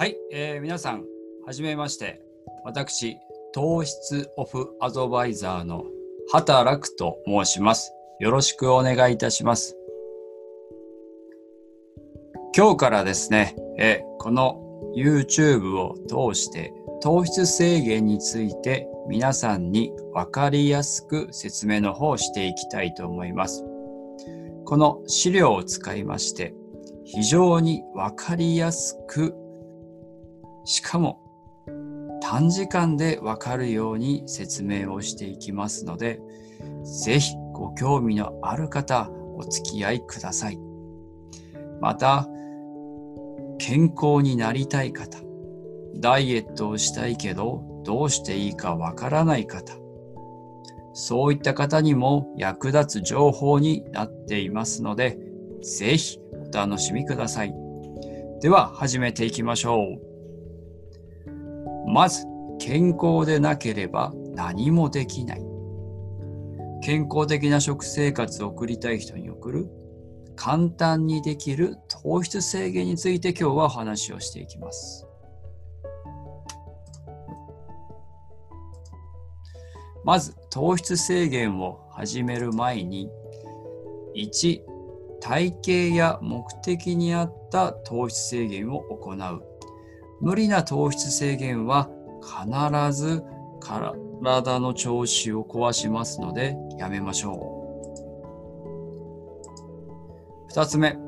はい、えー、皆さん、はじめまして。私、糖質オフアドバイザーの働くと申します。よろしくお願いいたします。今日からですね、え、この YouTube を通して糖質制限について皆さんに分かりやすく説明の方をしていきたいと思います。この資料を使いまして非常に分かりやすくしかも短時間でわかるように説明をしていきますので、ぜひご興味のある方、お付き合いください。また、健康になりたい方、ダイエットをしたいけど、どうしていいかわからない方、そういった方にも役立つ情報になっていますので、ぜひお楽しみください。では始めていきましょう。まず、健康でなければ何もできない。健康的な食生活を送りたい人に送る簡単にできる糖質制限について今日はお話をしていきます。まず糖質制限を始める前に1体型や目的に合った糖質制限を行う無理な糖質制限は必ず体の調子を壊しますのでやめましょう。二つ目、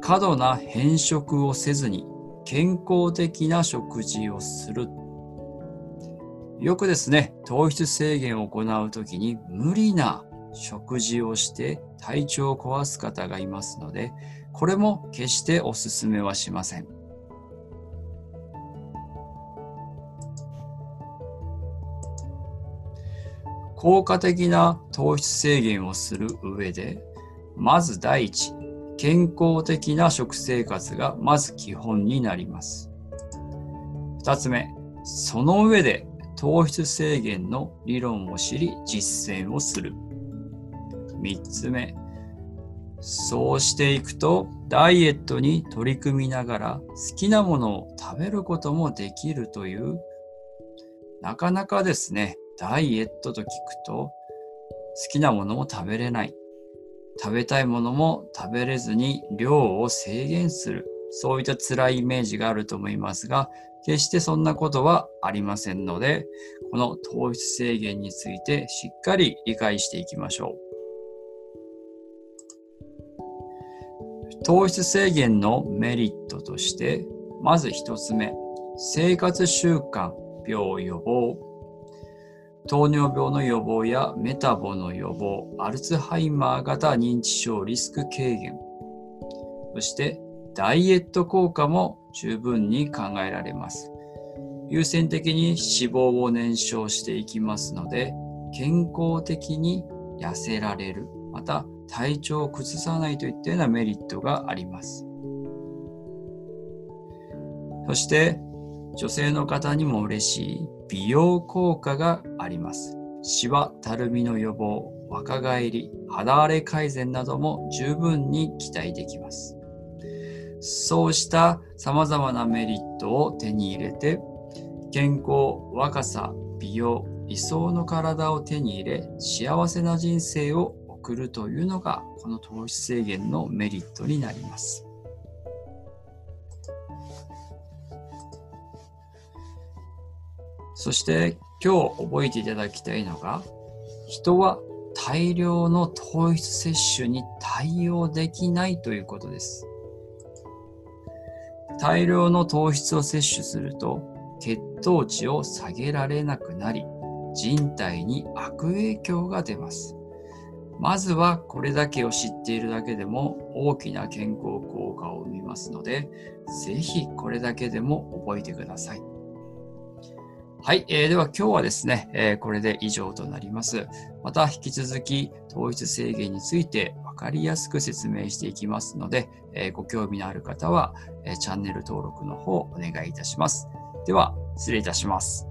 過度な変色をせずに健康的な食事をする。よくですね、糖質制限を行うときに無理な食事をして体調を壊す方がいますので、これも決してお勧めはしません。効果的な糖質制限をする上で、まず第一、健康的な食生活がまず基本になります。二つ目、その上で糖質制限の理論を知り実践をする。三つ目、そうしていくとダイエットに取り組みながら好きなものを食べることもできるというなかなかですねダイエットと聞くと好きなものも食べれない。食べたいものも食べれずに量を制限する。そういった辛いイメージがあると思いますが決してそんなことはありませんのでこの糖質制限についてしっかり理解していきましょう。糖質制限のメリットとしてまず一つ目。生活習慣病予防。糖尿病の予防やメタボの予防、アルツハイマー型認知症リスク軽減、そしてダイエット効果も十分に考えられます。優先的に脂肪を燃焼していきますので、健康的に痩せられる、また体調を崩さないといったようなメリットがあります。そして女性の方にも嬉しい美容効果があります。シワ、たるみの予防、若返り、肌荒れ改善なども十分に期待できます。そうした様々なメリットを手に入れて、健康、若さ、美容、理想の体を手に入れ、幸せな人生を送るというのが、この糖質制限のメリットになります。そして今日覚えていただきたいのが、人は大量の糖質摂取に対応できないということです。大量の糖質を摂取すると血糖値を下げられなくなり人体に悪影響が出ます。まずはこれだけを知っているだけでも大きな健康効果を生みますので、ぜひこれだけでも覚えてください。はい、えー、では今日はですね、えー、これで以上となります。また引き続き統一制限について分かりやすく説明していきますので、えー、ご興味のある方は、えチャンネル登録の方お願いいたします。では、失礼いたします。